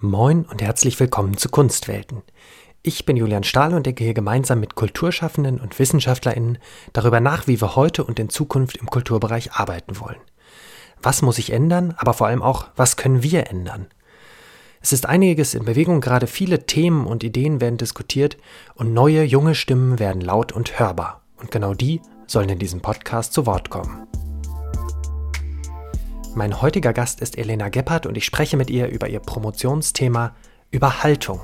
Moin und herzlich willkommen zu Kunstwelten. Ich bin Julian Stahl und denke hier gemeinsam mit Kulturschaffenden und WissenschaftlerInnen darüber nach, wie wir heute und in Zukunft im Kulturbereich arbeiten wollen. Was muss sich ändern, aber vor allem auch, was können wir ändern? Es ist einiges in Bewegung, gerade viele Themen und Ideen werden diskutiert und neue, junge Stimmen werden laut und hörbar. Und genau die sollen in diesem Podcast zu Wort kommen. Mein heutiger Gast ist Elena Gebhardt und ich spreche mit ihr über ihr Promotionsthema Überhaltung.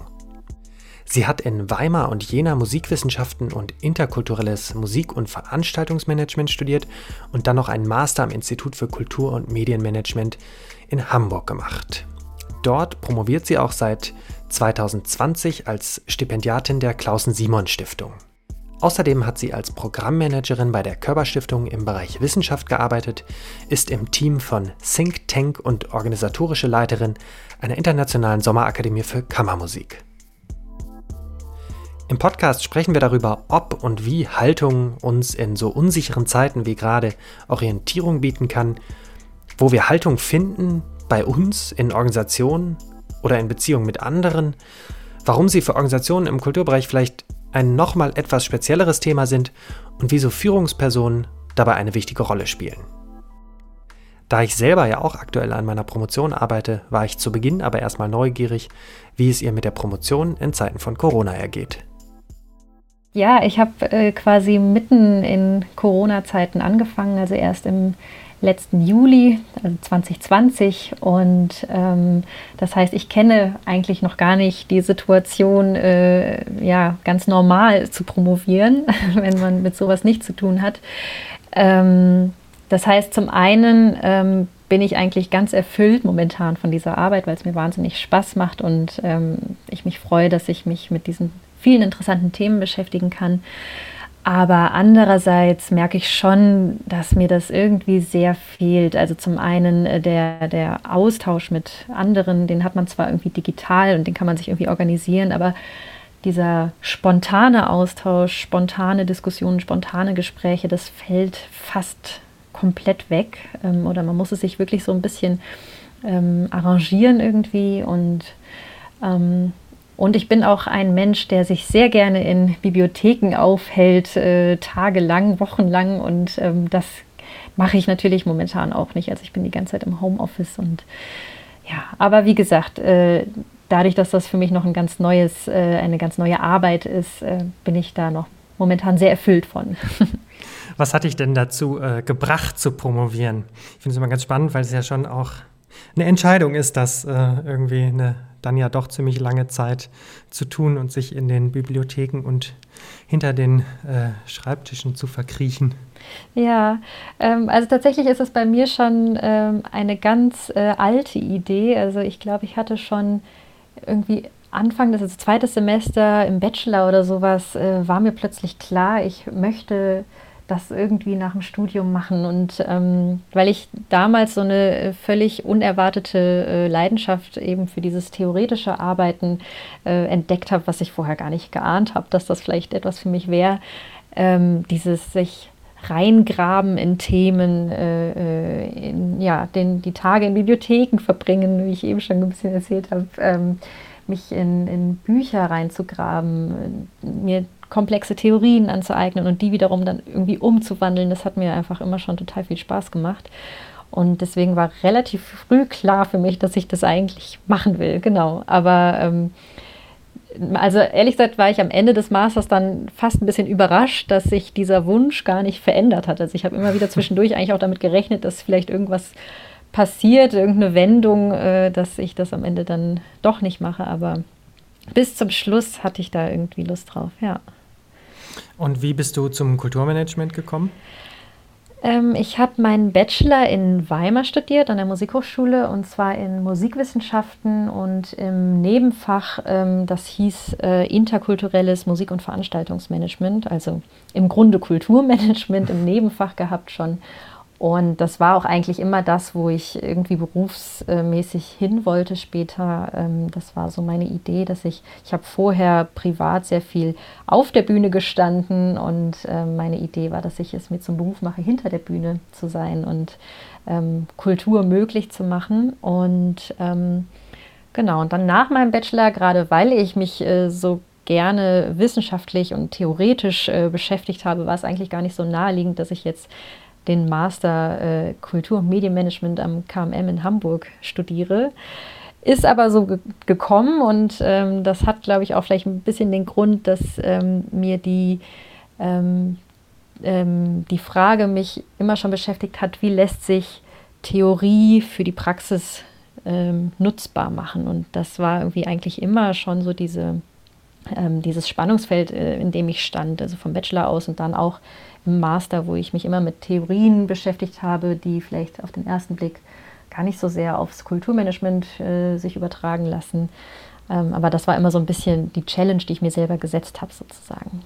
Sie hat in Weimar und Jena Musikwissenschaften und interkulturelles Musik- und Veranstaltungsmanagement studiert und dann noch einen Master am Institut für Kultur- und Medienmanagement in Hamburg gemacht. Dort promoviert sie auch seit 2020 als Stipendiatin der Klausen Simon Stiftung. Außerdem hat sie als Programmmanagerin bei der Körperstiftung im Bereich Wissenschaft gearbeitet, ist im Team von Think Tank und organisatorische Leiterin einer internationalen Sommerakademie für Kammermusik. Im Podcast sprechen wir darüber, ob und wie Haltung uns in so unsicheren Zeiten wie gerade Orientierung bieten kann, wo wir Haltung finden, bei uns, in Organisationen oder in Beziehungen mit anderen, warum sie für Organisationen im Kulturbereich vielleicht ein nochmal etwas spezielleres Thema sind und wieso Führungspersonen dabei eine wichtige Rolle spielen. Da ich selber ja auch aktuell an meiner Promotion arbeite, war ich zu Beginn aber erstmal neugierig, wie es ihr mit der Promotion in Zeiten von Corona ergeht. Ja, ich habe äh, quasi mitten in Corona-Zeiten angefangen, also erst im letzten Juli, also 2020. Und ähm, das heißt, ich kenne eigentlich noch gar nicht die Situation, äh, ja, ganz normal zu promovieren, wenn man mit sowas nichts zu tun hat. Ähm, das heißt, zum einen ähm, bin ich eigentlich ganz erfüllt momentan von dieser Arbeit, weil es mir wahnsinnig Spaß macht und ähm, ich mich freue, dass ich mich mit diesen vielen interessanten Themen beschäftigen kann. Aber andererseits merke ich schon, dass mir das irgendwie sehr fehlt. Also zum einen äh, der, der Austausch mit anderen, den hat man zwar irgendwie digital und den kann man sich irgendwie organisieren, aber dieser spontane Austausch, spontane Diskussionen, spontane Gespräche, das fällt fast komplett weg. Ähm, oder man muss es sich wirklich so ein bisschen ähm, arrangieren irgendwie und ähm, und ich bin auch ein Mensch, der sich sehr gerne in Bibliotheken aufhält, äh, tagelang, wochenlang. Und ähm, das mache ich natürlich momentan auch nicht. Also ich bin die ganze Zeit im Homeoffice und ja, aber wie gesagt, äh, dadurch, dass das für mich noch ein ganz neues, äh, eine ganz neue Arbeit ist, äh, bin ich da noch momentan sehr erfüllt von. Was hat dich denn dazu äh, gebracht zu promovieren? Ich finde es immer ganz spannend, weil es ja schon auch eine Entscheidung ist, das äh, irgendwie eine dann ja doch ziemlich lange Zeit zu tun und sich in den Bibliotheken und hinter den äh, Schreibtischen zu verkriechen. Ja, ähm, also tatsächlich ist es bei mir schon ähm, eine ganz äh, alte Idee. Also ich glaube, ich hatte schon irgendwie Anfang des also zweites Semester im Bachelor oder sowas, äh, war mir plötzlich klar, ich möchte das irgendwie nach dem Studium machen. Und ähm, weil ich damals so eine äh, völlig unerwartete äh, Leidenschaft eben für dieses theoretische Arbeiten äh, entdeckt habe, was ich vorher gar nicht geahnt habe, dass das vielleicht etwas für mich wäre, ähm, dieses sich reingraben in Themen, äh, äh, in, ja, den, die Tage in Bibliotheken verbringen, wie ich eben schon ein bisschen erzählt habe. Ähm, mich in, in Bücher reinzugraben, mir komplexe Theorien anzueignen und die wiederum dann irgendwie umzuwandeln, das hat mir einfach immer schon total viel Spaß gemacht. Und deswegen war relativ früh klar für mich, dass ich das eigentlich machen will, genau. Aber ähm, also ehrlich gesagt war ich am Ende des Masters dann fast ein bisschen überrascht, dass sich dieser Wunsch gar nicht verändert hat. Also ich habe immer wieder zwischendurch eigentlich auch damit gerechnet, dass vielleicht irgendwas passiert, irgendeine Wendung, äh, dass ich das am Ende dann doch nicht mache. Aber bis zum Schluss hatte ich da irgendwie Lust drauf, ja. Und wie bist du zum Kulturmanagement gekommen? Ähm, ich habe meinen Bachelor in Weimar studiert, an der Musikhochschule, und zwar in Musikwissenschaften und im Nebenfach, ähm, das hieß äh, interkulturelles Musik- und Veranstaltungsmanagement, also im Grunde Kulturmanagement im Nebenfach gehabt schon. Und das war auch eigentlich immer das, wo ich irgendwie berufsmäßig hin wollte später. Ähm, das war so meine Idee, dass ich, ich habe vorher privat sehr viel auf der Bühne gestanden und ähm, meine Idee war, dass ich es mir zum Beruf mache, hinter der Bühne zu sein und ähm, Kultur möglich zu machen. Und Genau, und dann nach meinem Bachelor, gerade weil ich mich äh, so gerne wissenschaftlich und theoretisch äh, beschäftigt habe, war es eigentlich gar nicht so naheliegend, dass ich jetzt den Master äh, Kultur- und Medienmanagement am KMM in Hamburg studiere. Ist aber so ge gekommen und ähm, das hat, glaube ich, auch vielleicht ein bisschen den Grund, dass ähm, mir die, ähm, ähm die Frage mich immer schon beschäftigt hat, wie lässt sich Theorie für die Praxis ähm, nutzbar machen. Und das war irgendwie eigentlich immer schon so diese, ähm, dieses Spannungsfeld, äh, in dem ich stand, also vom Bachelor aus und dann auch Master, wo ich mich immer mit Theorien beschäftigt habe, die vielleicht auf den ersten Blick gar nicht so sehr aufs Kulturmanagement äh, sich übertragen lassen. Ähm, aber das war immer so ein bisschen die Challenge, die ich mir selber gesetzt habe, sozusagen.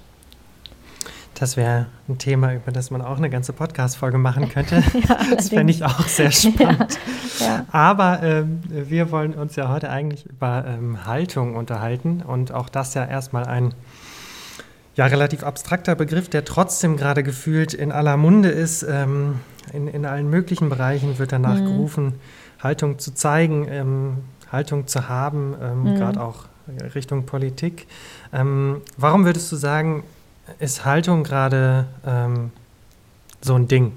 Das wäre ein Thema, über das man auch eine ganze Podcast-Folge machen könnte. ja, das fände ich auch sehr spannend. Ja, ja. Aber ähm, wir wollen uns ja heute eigentlich über ähm, Haltung unterhalten und auch das ja erstmal ein ja, relativ abstrakter Begriff, der trotzdem gerade gefühlt in aller Munde ist. Ähm, in, in allen möglichen Bereichen wird danach mhm. gerufen, Haltung zu zeigen, ähm, Haltung zu haben, ähm, mhm. gerade auch Richtung Politik. Ähm, warum würdest du sagen, ist Haltung gerade ähm, so ein Ding?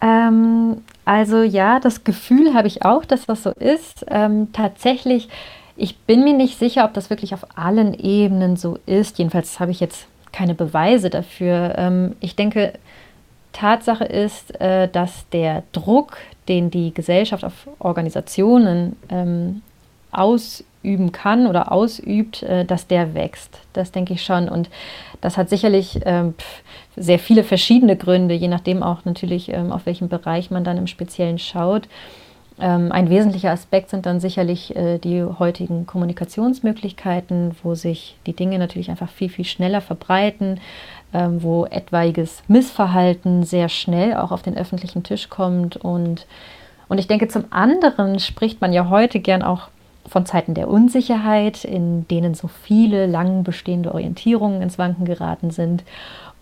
Ähm, also ja, das Gefühl habe ich auch, dass das so ist. Tatsächlich, ich bin mir nicht sicher, ob das wirklich auf allen Ebenen so ist. Jedenfalls habe ich jetzt keine Beweise dafür. Ähm, ich denke, Tatsache ist, äh, dass der Druck, den die Gesellschaft auf Organisationen ähm, aus üben kann oder ausübt, äh, dass der wächst. Das denke ich schon. Und das hat sicherlich ähm, sehr viele verschiedene Gründe, je nachdem auch natürlich, auf welchen Bereich man dann im Speziellen schaut. Ähm, ein wesentlicher Aspekt sind dann sicherlich äh, die heutigen Kommunikationsmöglichkeiten, wo sich die Dinge natürlich einfach viel, viel schneller verbreiten, wo etwaiges Missverhalten sehr schnell auch auf den öffentlichen Tisch kommt. Und, und ich denke, zum anderen spricht man ja heute gern auch von Zeiten der Unsicherheit, in denen so viele lang bestehende Orientierungen ins Wanken geraten sind.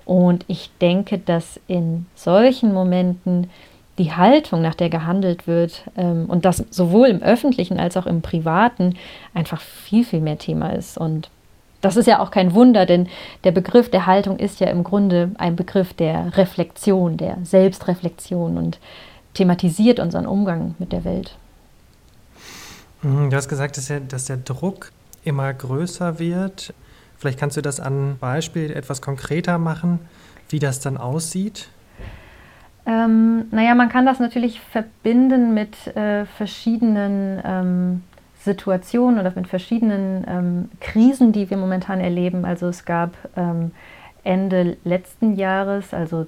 Und ich denke, dass in solchen Momenten die Haltung, nach der gehandelt wird, ähm, und das sowohl im öffentlichen als auch im privaten, einfach viel, viel mehr Thema ist. Und das ist ja auch kein Wunder, denn der Begriff der Haltung ist ja im Grunde ein Begriff der Reflexion, der Selbstreflexion und thematisiert unseren Umgang mit der Welt. Mhm, du hast gesagt, dass der, dass der Druck immer größer wird. Vielleicht kannst du das an Beispiel etwas konkreter machen, wie das dann aussieht. Ähm, naja, man kann das natürlich verbinden mit äh, verschiedenen ähm, Situationen oder mit verschiedenen ähm, Krisen, die wir momentan erleben. Also es gab ähm, Ende letzten Jahres, also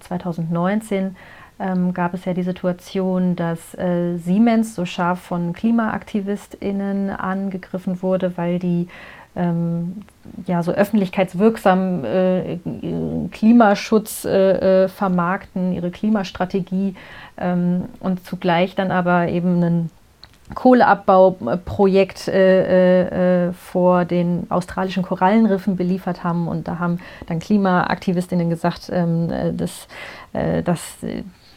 2019, ähm, ähm, gab es ja die Situation, dass äh, Siemens so scharf von KlimaaktivistInnen angegriffen wurde, weil die ähm, ja so öffentlichkeitswirksam äh, Klimaschutz äh, äh, vermarkten, ihre Klimastrategie ähm, und zugleich dann aber eben ein Kohleabbauprojekt äh, äh, vor den australischen Korallenriffen beliefert haben. Und da haben dann Klimaaktivistinnen gesagt, ähm, äh, dass, äh, dass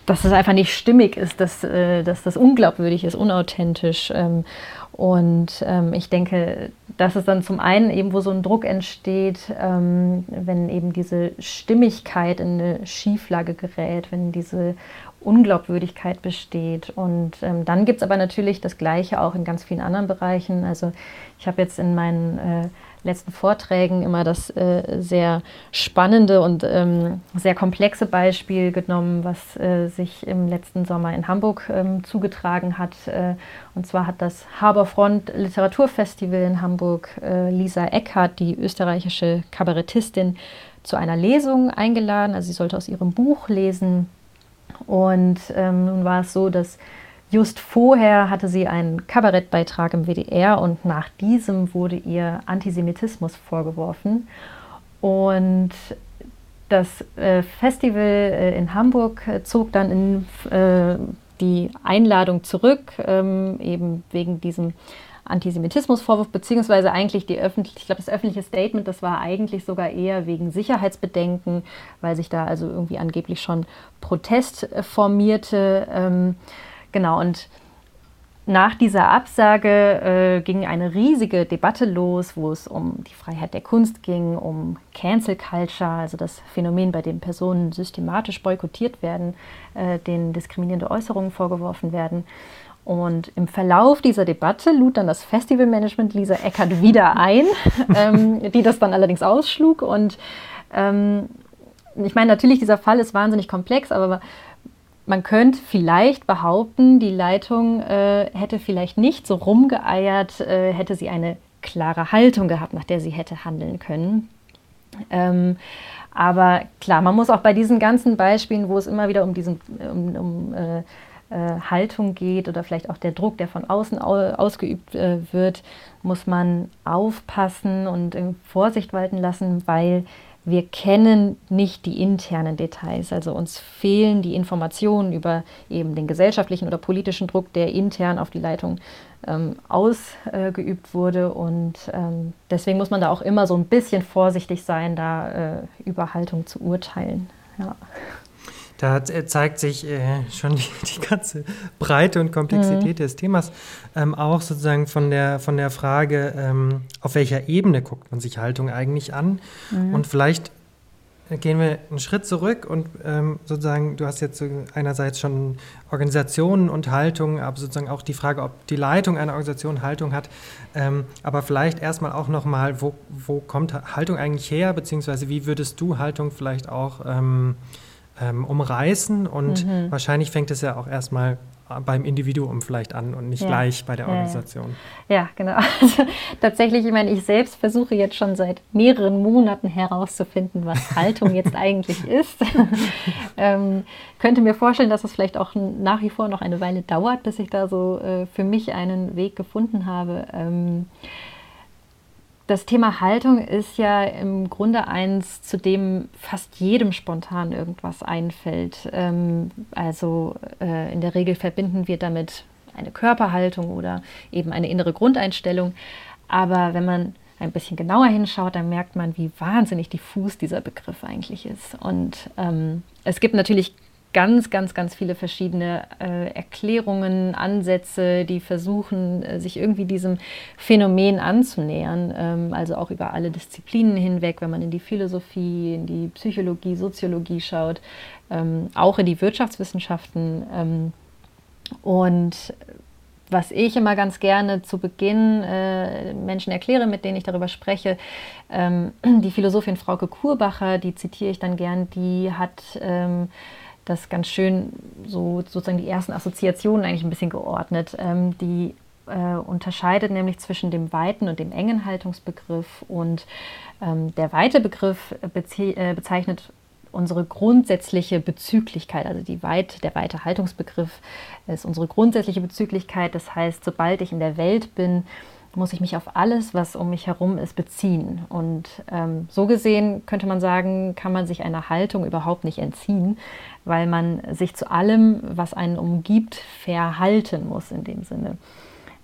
dass es einfach nicht stimmig ist, dass, äh, dass das unglaubwürdig ist, unauthentisch. Ähm, und ähm, ich denke, dass es dann zum einen eben, wo so ein Druck entsteht, ähm, wenn eben diese Stimmigkeit in eine Schieflage gerät, wenn diese Unglaubwürdigkeit besteht. Und ähm, dann gibt es aber natürlich das Gleiche auch in ganz vielen anderen Bereichen. Also ich habe jetzt in meinen äh, letzten Vorträgen immer das äh, sehr spannende und ähm, sehr komplexe Beispiel genommen, was äh, sich im letzten Sommer in Hamburg ähm, zugetragen hat. Äh, und zwar hat das Haberfront Literaturfestival in Hamburg äh, Lisa Eckhardt, die österreichische Kabarettistin, zu einer Lesung eingeladen. Also sie sollte aus ihrem Buch lesen. Und ähm, nun war es so, dass Just vorher hatte sie einen Kabarettbeitrag im WDR und nach diesem wurde ihr Antisemitismus vorgeworfen. Und das äh, Festival äh, in Hamburg äh, zog dann in, die Einladung zurück, ähm, eben wegen diesem Antisemitismusvorwurf, beziehungsweise eigentlich die öffentliche, ich glaube, das öffentliche Statement, das war eigentlich sogar eher wegen Sicherheitsbedenken, weil sich da also irgendwie angeblich schon Protest formierte. Ähm, Genau, und nach dieser Absage äh, ging eine riesige Debatte los, wo es um die Freiheit der Kunst ging, um Cancel Culture, also das Phänomen, bei dem Personen systematisch boykottiert werden, äh, denen diskriminierende Äußerungen vorgeworfen werden. Und im Verlauf dieser Debatte lud dann das Festivalmanagement Lisa Eckert wieder ein, ähm, die das dann allerdings ausschlug. Und ähm, ich meine, natürlich, dieser Fall ist wahnsinnig komplex, aber man könnte vielleicht behaupten, die Leitung äh, hätte vielleicht nicht so rumgeeiert, äh, hätte sie eine klare Haltung gehabt, nach der sie hätte handeln können. Ähm, aber klar, man muss auch bei diesen ganzen Beispielen, wo es immer wieder um diesen um, um äh, äh Haltung geht oder vielleicht auch der Druck, der von außen ausgeübt äh, wird, muss man aufpassen und Vorsicht walten lassen, weil wir kennen nicht die internen Details. Also uns fehlen die Informationen über eben den gesellschaftlichen oder politischen Druck, der intern auf die Leitung ähm, ausgeübt äh, wurde. Und ähm, deswegen muss man da auch immer so ein bisschen vorsichtig sein, da äh, über Haltung zu urteilen. Ja. Da äh, zeigt sich äh, schon die, die, ganze Breite und Komplexität mhm. des Themas. Ähm, auch sozusagen von der, von der Frage, ähm, auf welcher Ebene guckt man sich Haltung eigentlich an. Mhm. Und vielleicht gehen wir einen Schritt zurück und ähm, sozusagen, du hast jetzt einerseits schon Organisationen und Haltung, aber sozusagen auch die Frage, ob die Leitung einer Organisation Haltung hat. Ähm, aber vielleicht erstmal auch nochmal, wo, wo kommt Haltung eigentlich her, beziehungsweise wie würdest du Haltung vielleicht auch ähm, ähm, umreißen und mhm. wahrscheinlich fängt es ja auch erstmal beim Individuum vielleicht an und nicht ja. gleich bei der Organisation. Ja, ja genau. Also, tatsächlich, ich meine, ich selbst versuche jetzt schon seit mehreren Monaten herauszufinden, was Haltung jetzt eigentlich ist. ähm, könnte mir vorstellen, dass es vielleicht auch nach wie vor noch eine Weile dauert, bis ich da so äh, für mich einen Weg gefunden habe. Ähm, das Thema Haltung ist ja im Grunde eins, zu dem fast jedem spontan irgendwas einfällt. Ähm, also äh, in der Regel verbinden wir damit eine Körperhaltung oder eben eine innere Grundeinstellung. Aber wenn man ein bisschen genauer hinschaut, dann merkt man, wie wahnsinnig diffus dieser Begriff eigentlich ist. Und ähm, es gibt natürlich ganz, ganz, ganz viele verschiedene äh, Erklärungen, Ansätze, die versuchen, äh, sich irgendwie diesem Phänomen anzunähern. Ähm, also auch über alle Disziplinen hinweg, wenn man in die Philosophie, in die Psychologie, Soziologie schaut, ähm, auch in die Wirtschaftswissenschaften. Ähm, und was ich immer ganz gerne zu Beginn äh, Menschen erkläre, mit denen ich darüber spreche, ähm, die Philosophin Frauke Kurbacher, die zitiere ich dann gern, die hat ähm, das ganz schön so sozusagen die ersten Assoziationen eigentlich ein bisschen geordnet. Ähm, die äh, unterscheidet nämlich zwischen dem weiten und dem engen Haltungsbegriff. Und ähm, der weite Begriff äh, bezeichnet unsere grundsätzliche Bezüglichkeit, also die weit, der weite Haltungsbegriff ist unsere grundsätzliche Bezüglichkeit. Das heißt, sobald ich in der Welt bin, muss ich mich auf alles, was um mich herum ist, beziehen. Und ähm, so gesehen könnte man sagen, kann man sich einer Haltung überhaupt nicht entziehen, weil man sich zu allem, was einen umgibt, verhalten muss in dem Sinne.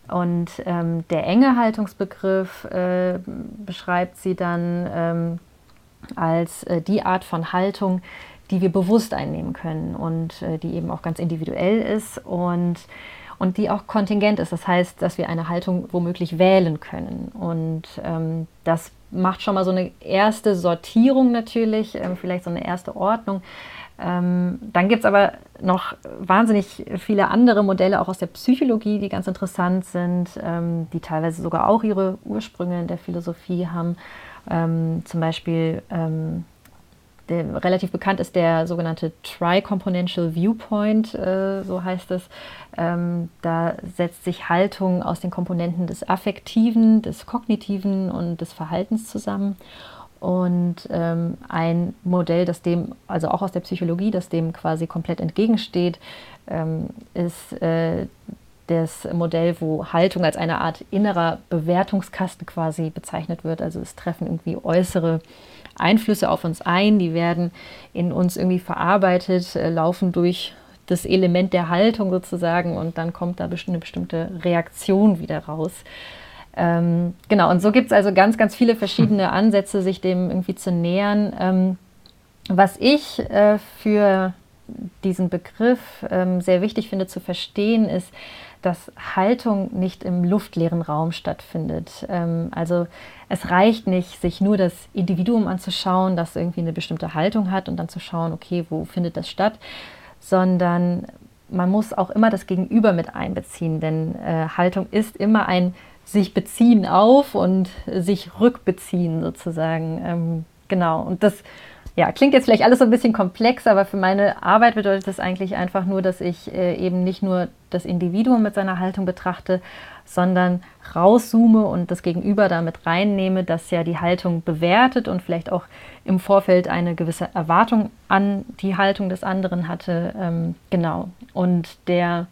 Und ähm, der enge Haltungsbegriff äh, beschreibt sie dann ähm, als äh, die Art von Haltung, die wir bewusst einnehmen können und äh, die eben auch ganz individuell ist und und die auch kontingent ist. Das heißt, dass wir eine Haltung womöglich wählen können. Und ähm, das macht schon mal so eine erste Sortierung natürlich, ähm, vielleicht so eine erste Ordnung. Ähm, dann gibt es aber noch wahnsinnig viele andere Modelle, auch aus der Psychologie, die ganz interessant sind, ähm, die teilweise sogar auch ihre Ursprünge in der Philosophie haben. Ähm, zum Beispiel ähm, der, relativ bekannt ist der sogenannte Tri-Componential Viewpoint, äh, so heißt es. Ähm, da setzt sich Haltung aus den Komponenten des Affektiven, des Kognitiven und des Verhaltens zusammen. Und ähm, ein Modell, das dem, also auch aus der Psychologie, das dem quasi komplett entgegensteht, ähm, ist äh, das Modell, wo Haltung als eine Art innerer Bewertungskasten quasi bezeichnet wird. Also es treffen irgendwie äußere Einflüsse auf uns ein, die werden in uns irgendwie verarbeitet, äh, laufen durch das Element der Haltung sozusagen und dann kommt da eine bestimmte Reaktion wieder raus. Ähm, genau, und so gibt es also ganz, ganz viele verschiedene hm. Ansätze, sich dem irgendwie zu nähern. Ähm, was ich äh, für diesen Begriff ähm, sehr wichtig finde zu verstehen, ist, dass Haltung nicht im luftleeren Raum stattfindet. Ähm, also es reicht nicht, sich nur das Individuum anzuschauen, das irgendwie eine bestimmte Haltung hat und dann zu schauen, okay, wo findet das statt, sondern man muss auch immer das Gegenüber mit einbeziehen, denn äh, Haltung ist immer ein sich beziehen auf und sich rückbeziehen sozusagen. Ähm, genau. Und das ja, klingt jetzt vielleicht alles so ein bisschen komplex, aber für meine Arbeit bedeutet das eigentlich einfach nur, dass ich äh, eben nicht nur das Individuum mit seiner Haltung betrachte, sondern rauszoome und das Gegenüber damit reinnehme, das ja die Haltung bewertet und vielleicht auch im Vorfeld eine gewisse Erwartung an die Haltung des anderen hatte. Ähm, genau. Und der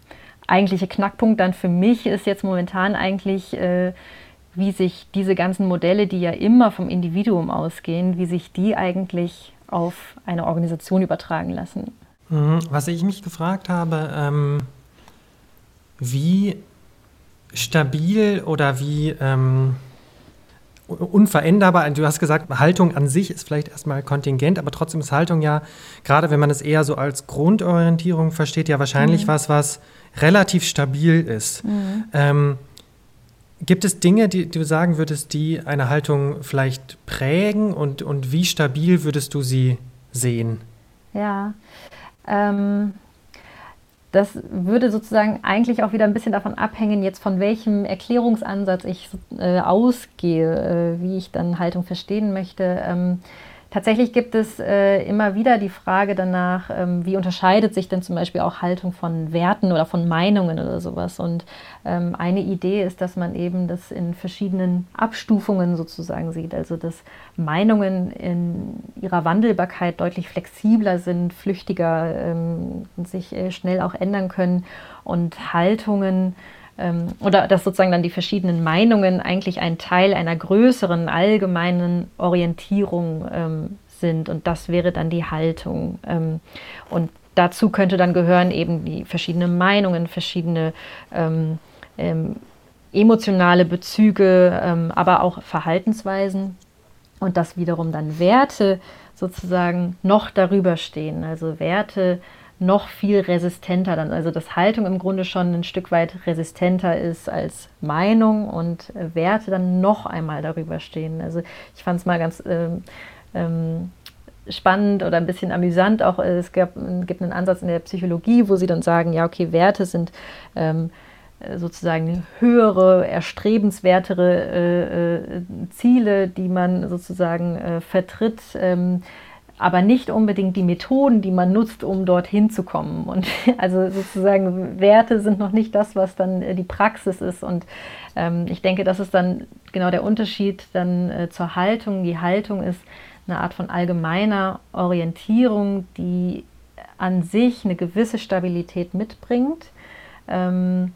eigentliche Knackpunkt dann für mich ist jetzt momentan eigentlich, äh, wie sich diese ganzen Modelle, die ja immer vom Individuum ausgehen, wie sich die eigentlich auf eine Organisation übertragen lassen. Mhm. Was ich mich gefragt habe, ähm, wie stabil oder wie ähm, unveränderbar, du hast gesagt, Haltung an sich ist vielleicht erstmal kontingent, aber trotzdem ist Haltung ja, gerade wenn man es eher so als Grundorientierung versteht, ja wahrscheinlich mhm. was, was relativ stabil ist. Mhm. Ähm, Gibt es Dinge, die du sagen würdest, die eine Haltung vielleicht prägen und, und wie stabil würdest du sie sehen? Ja, ähm, das würde sozusagen eigentlich auch wieder ein bisschen davon abhängen, jetzt von welchem Erklärungsansatz ich äh, ausgehe, äh, wie ich dann Haltung verstehen möchte. Ähm, Tatsächlich gibt es äh, immer wieder die Frage danach, ähm, wie unterscheidet sich denn zum Beispiel auch Haltung von Werten oder von Meinungen oder sowas. Und ähm, eine Idee ist, dass man eben das in verschiedenen Abstufungen sozusagen sieht. Also dass Meinungen in ihrer Wandelbarkeit deutlich flexibler sind, flüchtiger, ähm, sich äh, schnell auch ändern können und Haltungen ähm, oder dass sozusagen dann die verschiedenen Meinungen eigentlich ein Teil einer größeren allgemeinen Orientierung ähm, sind. Und das wäre dann die Haltung. Ähm, und dazu könnte dann gehören eben die verschiedenen Meinungen, verschiedene ähm, ähm, emotionale Bezüge, ähm, aber auch Verhaltensweisen. Und dass wiederum dann Werte sozusagen noch darüber stehen. Also Werte noch viel resistenter dann, also dass Haltung im Grunde schon ein Stück weit resistenter ist als Meinung und äh, Werte dann noch einmal darüber stehen. Also ich fand es mal ganz ähm, ähm, spannend oder ein bisschen amüsant auch. Äh, es gab, gibt einen Ansatz in der Psychologie, wo sie dann sagen, ja, okay, Werte sind ähm, sozusagen höhere, erstrebenswertere äh, äh, Ziele, die man sozusagen äh, vertritt. Ähm, aber nicht unbedingt die Methoden, die man nutzt, um dorthin zu kommen. Und also sozusagen Werte sind noch nicht das, was dann äh, die Praxis ist. Und ähm, ich denke, das ist dann genau der Unterschied dann äh, zur Haltung. Die Haltung ist eine Art von allgemeiner Orientierung, die an sich eine gewisse Stabilität mitbringt. Ähm,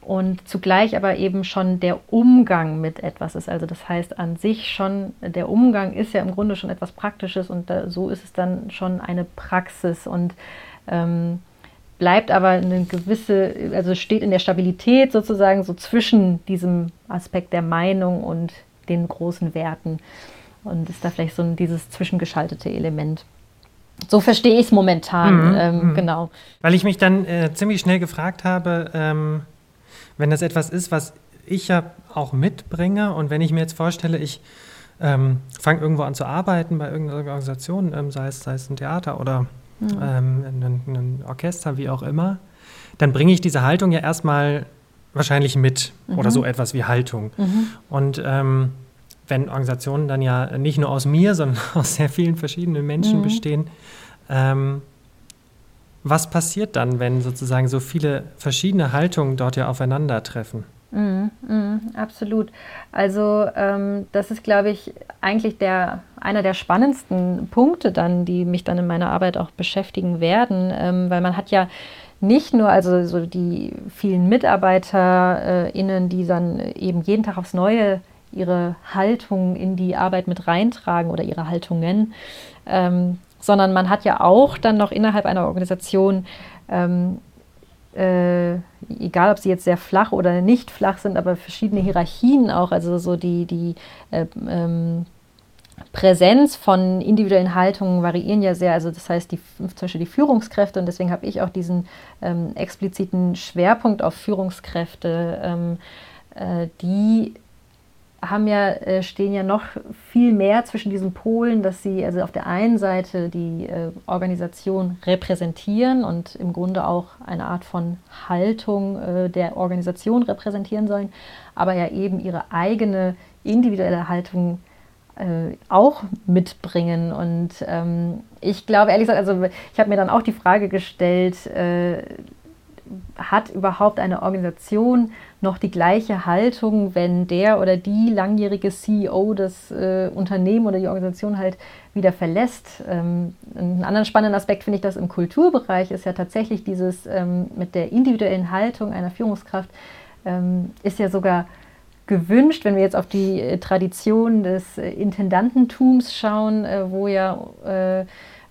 und zugleich aber eben schon der Umgang mit etwas ist. Also das heißt an sich schon, der Umgang ist ja im Grunde schon etwas Praktisches und da, so ist es dann schon eine Praxis und ähm, bleibt aber eine gewisse, also steht in der Stabilität sozusagen so zwischen diesem Aspekt der Meinung und den großen Werten und ist da vielleicht so ein, dieses zwischengeschaltete Element. So verstehe ich es momentan, mhm, ähm, mhm. genau. Weil ich mich dann äh, ziemlich schnell gefragt habe, ähm, wenn das etwas ist, was ich ja auch mitbringe und wenn ich mir jetzt vorstelle, ich ähm, fange irgendwo an zu arbeiten bei irgendeiner Organisation, ähm, sei, es, sei es ein Theater oder mhm. ähm, ein, ein, Orchester, wie auch immer, dann bringe ich diese Haltung ja erstmal wahrscheinlich mit mhm. oder so etwas wie Haltung. Mhm. Und ähm, wenn Organisationen dann ja nicht nur aus mir, sondern aus sehr vielen verschiedenen Menschen mhm. bestehen, ähm, was passiert dann, wenn sozusagen so viele verschiedene Haltungen dort ja aufeinandertreffen? Mm, mm, absolut. Also ähm, das ist, glaube ich, eigentlich der, einer der spannendsten Punkte dann, die mich dann in meiner Arbeit auch beschäftigen werden, ähm, weil man hat ja nicht nur also so die vielen MitarbeiterInnen, die dann eben jeden Tag aufs Neue ihre Haltung in die Arbeit mit reintragen oder ihre Haltungen, ähm, sondern man hat ja auch dann noch innerhalb einer Organisation, ähm, äh, egal ob sie jetzt sehr flach oder nicht flach sind, aber verschiedene Hierarchien auch, also so die, die äh, ähm, Präsenz von individuellen Haltungen variieren ja sehr. Also das heißt, die, zum Beispiel die Führungskräfte, und deswegen habe ich auch diesen ähm, expliziten Schwerpunkt auf Führungskräfte, ähm, äh, die haben ja, äh, stehen ja noch viel mehr zwischen diesen Polen, dass sie also auf der einen Seite die äh, Organisation repräsentieren und im Grunde auch eine Art von Haltung äh, der Organisation repräsentieren sollen, aber ja eben ihre eigene individuelle Haltung auch mitbringen. Und ähm, ich glaube, ehrlich gesagt, also ich habe mir dann auch die Frage gestellt, hat überhaupt eine Organisation noch die gleiche Haltung, wenn der oder die langjährige CEO das äh, Unternehmen oder die Organisation halt wieder verlässt? Ähm, einen anderen spannenden Aspekt finde ich, dass im Kulturbereich ist ja tatsächlich dieses ähm, mit der individuellen Haltung einer Führungskraft ähm, ist ja sogar gewünscht, wenn wir jetzt auf die äh, Tradition des äh, Intendantentums schauen, äh, wo ja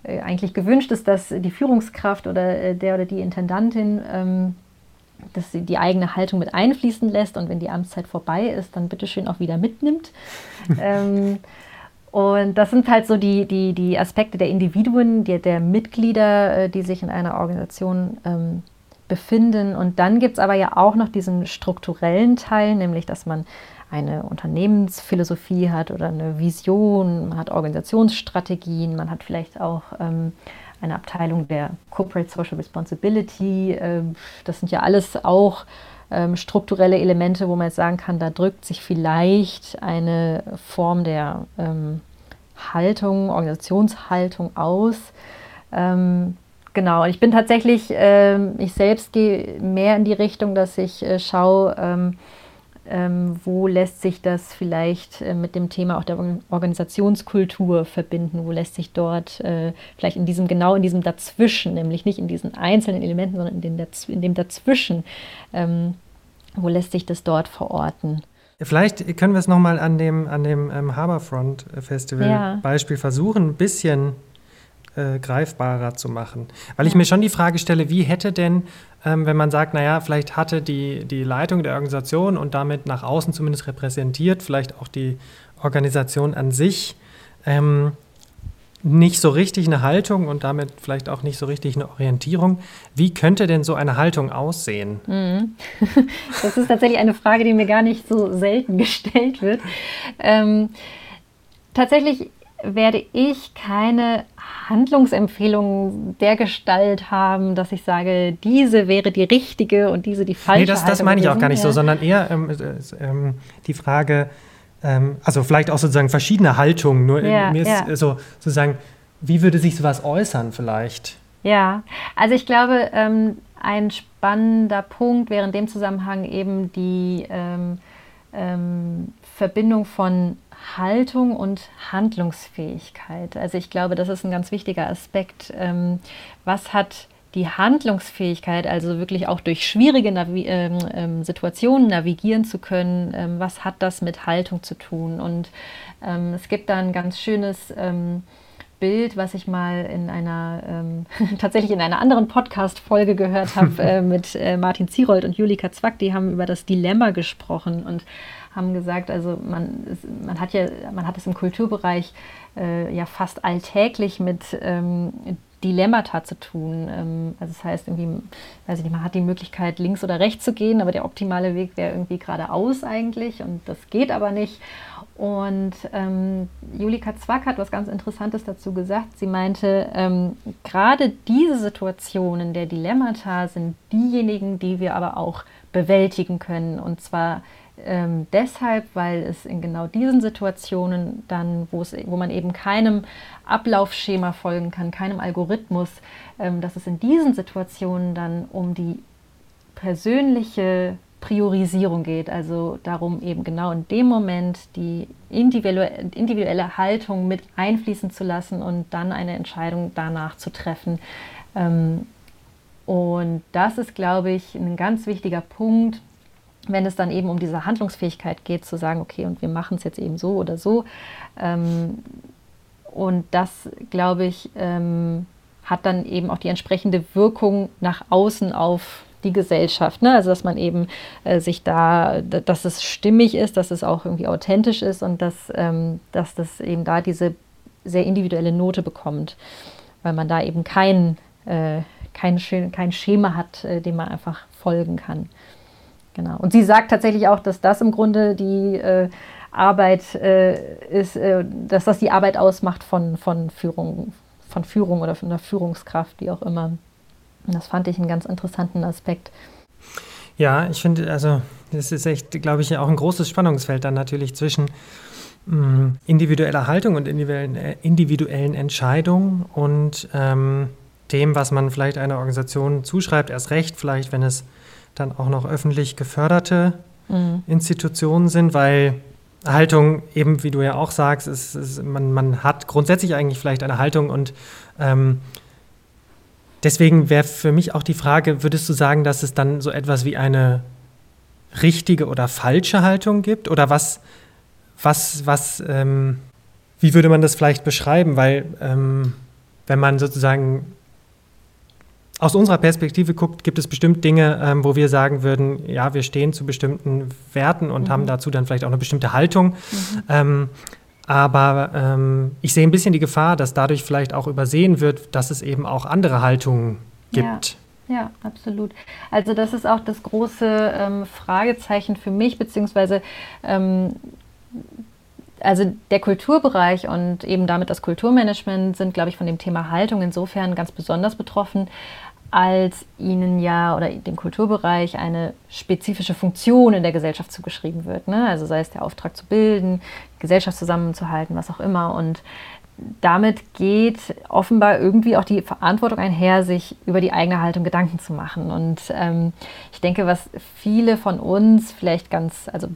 eigentlich gewünscht ist, dass die Führungskraft oder der oder die Intendantin ähm, dass sie die eigene Haltung mit einfließen lässt und wenn die Amtszeit vorbei ist, dann bitteschön auch wieder mitnimmt. ähm, und das sind halt so die, die, die Aspekte der Individuen, die, der Mitglieder, die sich in einer Organisation ähm, befinden. Und dann gibt es aber ja auch noch diesen strukturellen Teil, nämlich dass man eine Unternehmensphilosophie hat oder eine Vision, man hat Organisationsstrategien, man hat vielleicht auch ähm, eine Abteilung der Corporate Social Responsibility. Ähm, das sind ja alles auch ähm, strukturelle Elemente, wo man jetzt sagen kann, da drückt sich vielleicht eine Form der ähm, Haltung, Organisationshaltung aus. Genau, ich bin tatsächlich, ich selbst gehe mehr in die Richtung, dass ich äh, schaue, ähm, wo lässt sich das vielleicht äh, mit dem Thema auch der Organisationskultur verbinden? Wo lässt sich dort äh, vielleicht in diesem, genau in diesem Dazwischen, nämlich nicht in diesen einzelnen Elementen, sondern in, den in dem Dazwischen, ähm, wo lässt sich das dort verorten? Vielleicht können wir es nochmal an dem, an dem ähm, Harbourfront Festival ja. Beispiel versuchen, ein bisschen äh, greifbarer zu machen. Weil ich mir schon die Frage stelle, wie hätte denn, ähm, wenn man sagt, naja, vielleicht hatte die, die Leitung der Organisation und damit nach außen zumindest repräsentiert, vielleicht auch die Organisation an sich, ähm, nicht so richtig eine Haltung und damit vielleicht auch nicht so richtig eine Orientierung. Wie könnte denn so eine Haltung aussehen? Mhm. Das ist tatsächlich eine Frage, die mir gar nicht so selten gestellt wird. Ähm, tatsächlich werde ich keine Handlungsempfehlungen der Gestalt haben, dass ich sage, diese wäre die richtige und diese die falsche. Nee, das, das meine ich auch gar nicht so, sondern eher ähm, äh, ähm, die Frage, ähm, also vielleicht auch sozusagen verschiedene Haltungen. Nur ja, mir ist ja. so sozusagen, wie würde sich sowas äußern vielleicht? Ja, also ich glaube, ähm, ein spannender Punkt wäre in dem Zusammenhang eben die ähm, ähm, Verbindung von Haltung und Handlungsfähigkeit. Also ich glaube, das ist ein ganz wichtiger Aspekt. Ähm, was hat die Handlungsfähigkeit, also wirklich auch durch schwierige Navi ähm, ähm, Situationen navigieren zu können, ähm, was hat das mit Haltung zu tun? Und ähm, es gibt da ein ganz schönes ähm, Bild, was ich mal in einer, tatsächlich in einer anderen Podcast-Folge gehört habe äh, mit äh, Martin Zierold und Julika Zwack, die haben über das Dilemma gesprochen und haben gesagt, also man, man hat ja, man hat es im Kulturbereich äh, ja fast alltäglich mit ähm, Dilemmata zu tun. Ähm, also das heißt irgendwie, weiß ich nicht, man hat die Möglichkeit, links oder rechts zu gehen, aber der optimale Weg wäre irgendwie geradeaus eigentlich und das geht aber nicht. Und ähm, Julika Zwack hat was ganz Interessantes dazu gesagt. Sie meinte, ähm, gerade diese Situationen der Dilemmata sind diejenigen, die wir aber auch bewältigen können. Und zwar ähm, deshalb, weil es in genau diesen Situationen dann, wo, man eben keinem Ablaufschema folgen kann, keinem Algorithmus, ähm, dass es in diesen Situationen dann um die persönliche Priorisierung geht, also darum eben genau in dem Moment die individuelle, individuelle Haltung mit einfließen zu lassen und dann eine Entscheidung danach zu treffen. Ähm, und das ist, glaube ich, ein ganz wichtiger Punkt, wenn es dann eben um diese Handlungsfähigkeit geht, zu sagen, okay, und wir machen es jetzt eben so oder so. Ähm, und das, glaube ich, ähm, hat dann eben auch die entsprechende Wirkung nach außen auf die Gesellschaft. Ne? Also dass man eben äh, sich da, dass es stimmig ist, dass es auch irgendwie authentisch ist und dass, ähm, dass das eben da diese sehr individuelle Note bekommt, weil man da eben kein, äh, kein, kein Schema hat, äh, dem man einfach folgen kann. Genau. Und sie sagt tatsächlich auch, dass das im Grunde die äh, Arbeit äh, ist, äh, dass das die Arbeit ausmacht von, von Führung, von Führung oder von der Führungskraft, wie auch immer. Und das fand ich einen ganz interessanten Aspekt. Ja, ich finde, also das ist echt, glaube ich, auch ein großes Spannungsfeld dann natürlich zwischen mh, mm, individueller Haltung und individuellen, äh, individuellen Entscheidungen und ähm, dem, was man vielleicht einer Organisation zuschreibt, erst recht vielleicht, wenn es dann auch noch öffentlich geförderte mhm. Institutionen sind, weil Haltung, eben wie du ja auch sagst, ist, ist, man, man hat grundsätzlich eigentlich vielleicht eine Haltung und ähm, deswegen wäre für mich auch die Frage, würdest du sagen, dass es dann so etwas wie eine richtige oder falsche Haltung gibt? Oder was, was, was, ähm, wie würde man das vielleicht beschreiben? Weil ähm, wenn man sozusagen aus unserer Perspektive guckt, gibt es bestimmt Dinge, ähm, wo wir sagen würden, ja, wir stehen zu bestimmten Werten und mhm. haben dazu dann vielleicht auch eine bestimmte Haltung. Mhm. Ähm, aber ähm, ich sehe ein bisschen die Gefahr, dass dadurch vielleicht auch übersehen wird, dass es eben auch andere Haltungen gibt. Ja, ja absolut. Also das ist auch das große ähm, Fragezeichen für mich, beziehungsweise ähm, also der Kulturbereich und eben damit das Kulturmanagement sind, glaube ich, von dem Thema Haltung insofern ganz besonders betroffen, als ihnen ja oder dem Kulturbereich eine spezifische Funktion in der Gesellschaft zugeschrieben wird. Ne? Also sei es der Auftrag zu bilden, Gesellschaft zusammenzuhalten, was auch immer. Und damit geht offenbar irgendwie auch die Verantwortung einher, sich über die eigene Haltung Gedanken zu machen. Und ähm, ich denke, was viele von uns vielleicht ganz, also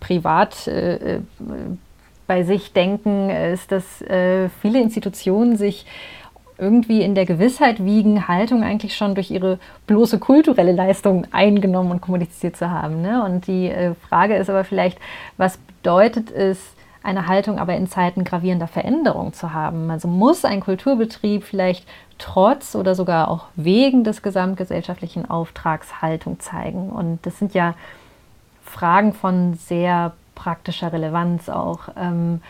privat äh, äh bei sich denken, ist, dass äh, viele Institutionen sich irgendwie in der Gewissheit wiegen, Haltung eigentlich schon durch ihre bloße kulturelle Leistung eingenommen und kommuniziert zu haben. Ne? Und die äh, Frage ist aber vielleicht, was bedeutet es, eine Haltung aber in Zeiten gravierender Veränderung zu haben? Also muss ein Kulturbetrieb vielleicht trotz oder sogar auch wegen des gesamtgesellschaftlichen Auftrags Haltung zeigen? Und das sind ja Fragen von sehr praktischer Relevanz auch. Ähm,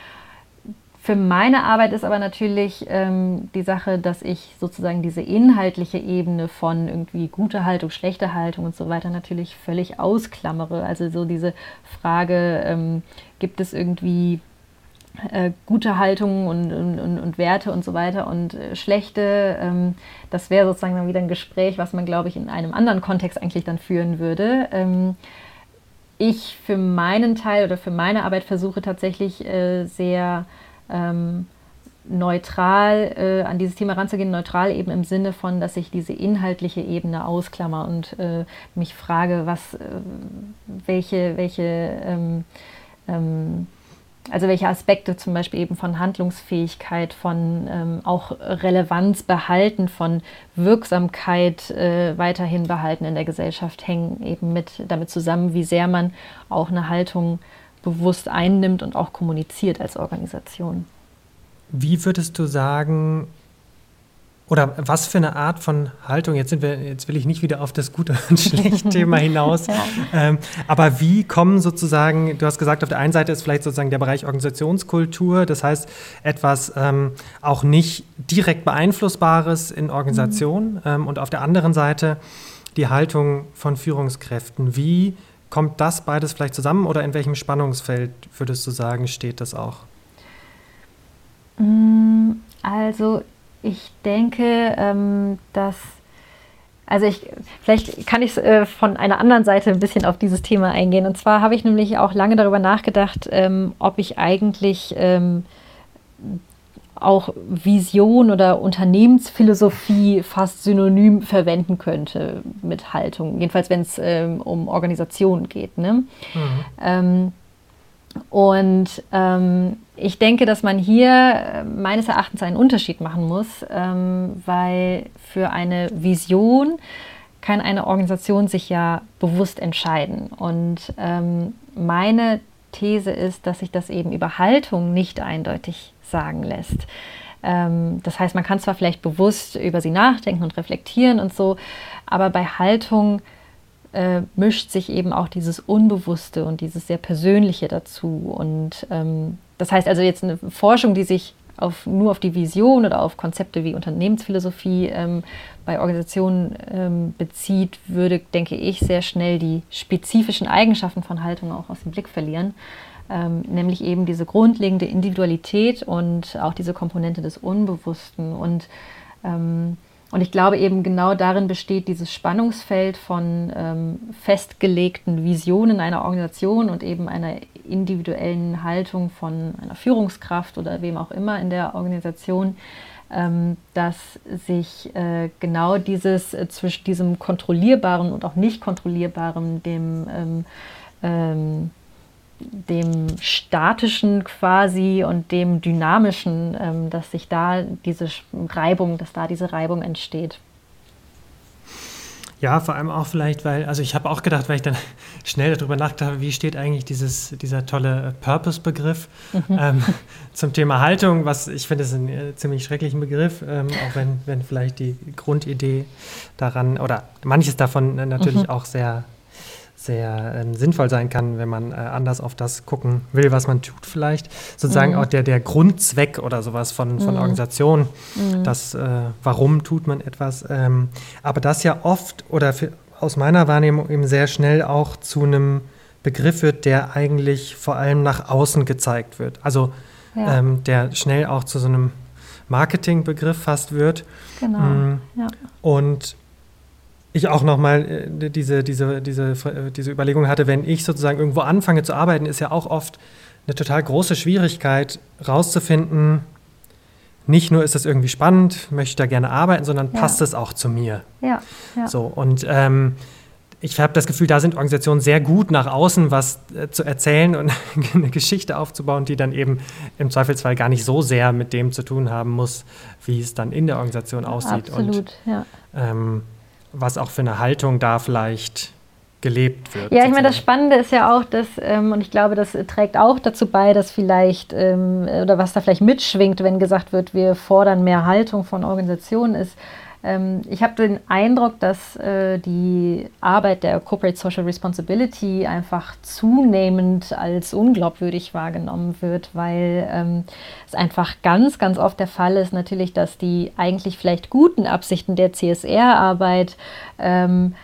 für meine Arbeit ist aber natürlich ähm, die Sache, dass ich sozusagen diese inhaltliche Ebene von irgendwie gute Haltung, schlechte Haltung und so weiter natürlich völlig ausklammere. Also so diese Frage, ähm, gibt es irgendwie äh, gute Haltungen und, und, und, Werte und so weiter und äh, schlechte, ähm, das wäre sozusagen dann wieder ein Gespräch, was man, glaube ich, in einem anderen Kontext eigentlich dann führen würde. Ähm, ich für meinen Teil oder für meine Arbeit versuche tatsächlich äh, sehr ähm, neutral äh, an dieses Thema ranzugehen, neutral eben im Sinne von, dass ich diese inhaltliche Ebene ausklammer und äh, mich frage, was, äh, welche, welche, ähm, ähm, also welche Aspekte zum Beispiel eben von Handlungsfähigkeit, von ähm, auch Relevanz behalten, von Wirksamkeit äh, weiterhin behalten in der Gesellschaft hängen eben mit damit zusammen, wie sehr man auch eine Haltung bewusst einnimmt und auch kommuniziert als Organisation. Wie würdest du sagen, oder was für eine Art von Haltung, jetzt sind wir, jetzt will ich nicht wieder auf das gute und schlechte Thema hinaus, ja. ähm, aber wie kommen sozusagen, du hast gesagt, auf der einen Seite ist vielleicht sozusagen der Bereich Organisationskultur, das heißt etwas ähm, auch nicht direkt beeinflussbares in Organisationen mhm. ähm, und auf der anderen Seite die Haltung von Führungskräften. Wie Kommt das beides vielleicht zusammen oder in welchem Spannungsfeld würdest du sagen, steht das auch? Mm, also ich denke, ähm, dass also ich, vielleicht kann ich äh, von einer anderen Seite ein bisschen auf dieses Thema eingehen. Und zwar habe ich nämlich auch lange darüber nachgedacht, ähm, ob ich eigentlich ähm, auch Vision oder Unternehmensphilosophie fast synonym verwenden könnte mit Haltung. Jedenfalls, wenn es ähm, um Organisationen geht. Ne? Mhm. Ähm, und ähm, ich denke, dass man hier äh, meines Erachtens einen Unterschied machen muss, ähm, weil für eine Vision kann eine Organisation sich ja bewusst entscheiden. Und ähm, meine These ist, dass sich das eben über Haltung nicht eindeutig sagen lässt. Ähm, das heißt, man kann zwar vielleicht bewusst über sie nachdenken und reflektieren und so, aber bei Haltung äh, mischt sich eben auch dieses Unbewusste und dieses sehr Persönliche dazu. Und ähm, das heißt also jetzt eine Forschung, die sich auf, nur auf die Vision oder auf Konzepte wie Unternehmensphilosophie ähm, bei Organisationen ähm, bezieht, würde, denke ich, sehr schnell die spezifischen Eigenschaften von Haltung auch aus dem Blick verlieren. Ähm, nämlich eben diese grundlegende Individualität und auch diese Komponente des Unbewussten. Und ähm, und ich glaube eben genau darin besteht dieses Spannungsfeld von ähm, festgelegten Visionen einer Organisation und eben einer individuellen Haltung von einer Führungskraft oder wem auch immer in der Organisation, ähm, dass sich äh, genau dieses äh, zwischen diesem kontrollierbaren und auch nicht kontrollierbaren, dem ähm, ähm dem statischen quasi und dem dynamischen, ähm, dass sich da diese Reibung, dass da diese Reibung entsteht. Ja, vor allem auch vielleicht, weil, also ich habe auch gedacht, weil ich dann schnell darüber nachgedacht habe, wie steht eigentlich dieses, dieser tolle Purpose-Begriff mhm. ähm, zum Thema Haltung, was ich finde, ist ein äh, ziemlich schrecklichen Begriff, ähm, auch wenn, wenn vielleicht die Grundidee daran oder manches davon äh, natürlich mhm. auch sehr sehr ähm, sinnvoll sein kann, wenn man äh, anders auf das gucken will, was man tut vielleicht. Sozusagen mhm. auch der, der Grundzweck oder sowas von, von mhm. Organisationen, mhm. das, äh, warum tut man etwas. Ähm, aber das ja oft oder für, aus meiner Wahrnehmung eben sehr schnell auch zu einem Begriff wird, der eigentlich vor allem nach außen gezeigt wird. Also ja. ähm, der schnell auch zu so einem Marketingbegriff fast wird. Genau. Mm. Ja. Und ich auch nochmal äh, diese, diese, diese, äh, diese Überlegung hatte, wenn ich sozusagen irgendwo anfange zu arbeiten, ist ja auch oft eine total große Schwierigkeit, rauszufinden, nicht nur ist das irgendwie spannend, möchte ich da gerne arbeiten, sondern ja. passt es auch zu mir. Ja, ja. So, und ähm, ich habe das Gefühl, da sind Organisationen sehr gut nach außen was äh, zu erzählen und eine Geschichte aufzubauen, die dann eben im Zweifelsfall gar nicht so sehr mit dem zu tun haben muss, wie es dann in der Organisation aussieht. Absolut, und, ja. Ähm, was auch für eine Haltung da vielleicht gelebt wird. Ja, ich meine, das Spannende ist ja auch, dass, ähm, und ich glaube, das trägt auch dazu bei, dass vielleicht, ähm, oder was da vielleicht mitschwingt, wenn gesagt wird, wir fordern mehr Haltung von Organisationen, ist, ich habe den Eindruck, dass äh, die Arbeit der Corporate Social Responsibility einfach zunehmend als unglaubwürdig wahrgenommen wird, weil ähm, es einfach ganz, ganz oft der Fall ist, natürlich, dass die eigentlich vielleicht guten Absichten der CSR-Arbeit ähm,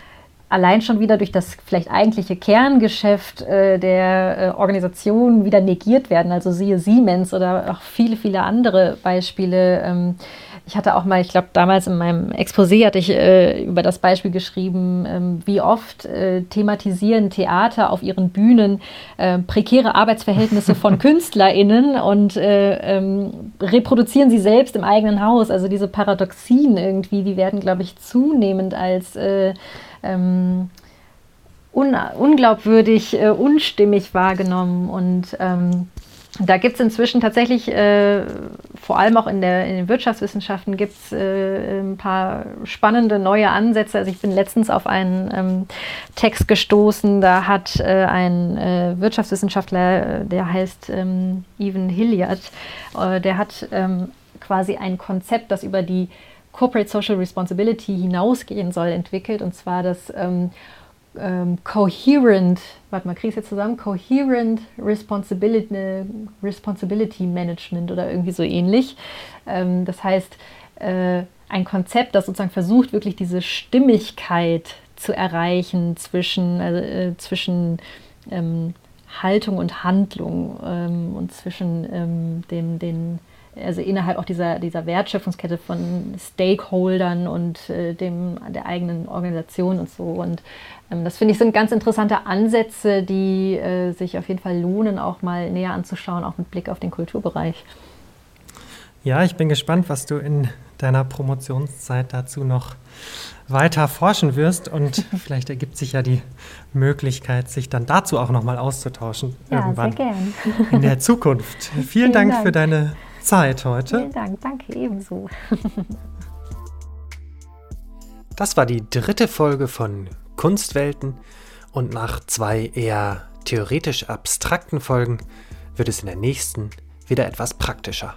allein schon wieder durch das vielleicht eigentliche Kerngeschäft äh, der äh, Organisation wieder negiert werden. Also siehe Siemens oder auch viele, viele andere Beispiele. Ähm, ich hatte auch mal, ich glaube, damals in meinem Exposé hatte ich äh, über das Beispiel geschrieben, ähm, wie oft äh, thematisieren Theater auf ihren Bühnen äh, prekäre Arbeitsverhältnisse von KünstlerInnen und äh, ähm, reproduzieren sie selbst im eigenen Haus. Also diese Paradoxien irgendwie, die werden, glaube ich, zunehmend als äh, ähm, un unglaubwürdig, äh, unstimmig wahrgenommen und ähm, da gibt es inzwischen tatsächlich, äh, vor allem auch in, der, in den Wirtschaftswissenschaften, gibt es äh, ein paar spannende neue Ansätze. Also ich bin letztens auf einen ähm, Text gestoßen, da hat äh, ein äh, Wirtschaftswissenschaftler, äh, der heißt ähm, Evan Hilliard, äh, der hat ähm, quasi ein Konzept, das über die Corporate Social Responsibility hinausgehen soll, entwickelt. Und zwar das ähm, Coherent, warte mal, kriege ich jetzt zusammen? Coherent Responsibility, Responsibility Management oder irgendwie so ähnlich. Ähm, das heißt, äh, ein Konzept, das sozusagen versucht, wirklich diese Stimmigkeit zu erreichen zwischen, äh, zwischen ähm, Haltung und Handlung ähm, und zwischen ähm, dem, den also innerhalb auch dieser, dieser Wertschöpfungskette von Stakeholdern und äh, dem, der eigenen Organisation und so. Und ähm, das finde ich sind ganz interessante Ansätze, die äh, sich auf jeden Fall lohnen, auch mal näher anzuschauen, auch mit Blick auf den Kulturbereich. Ja, ich bin gespannt, was du in deiner Promotionszeit dazu noch weiter forschen wirst und vielleicht ergibt sich ja die Möglichkeit, sich dann dazu auch nochmal auszutauschen ja, irgendwann sehr gern. in der Zukunft. Vielen, Vielen Dank, Dank für deine Zeit heute. Vielen Dank, danke ebenso. Das war die dritte Folge von Kunstwelten und nach zwei eher theoretisch abstrakten Folgen wird es in der nächsten wieder etwas praktischer.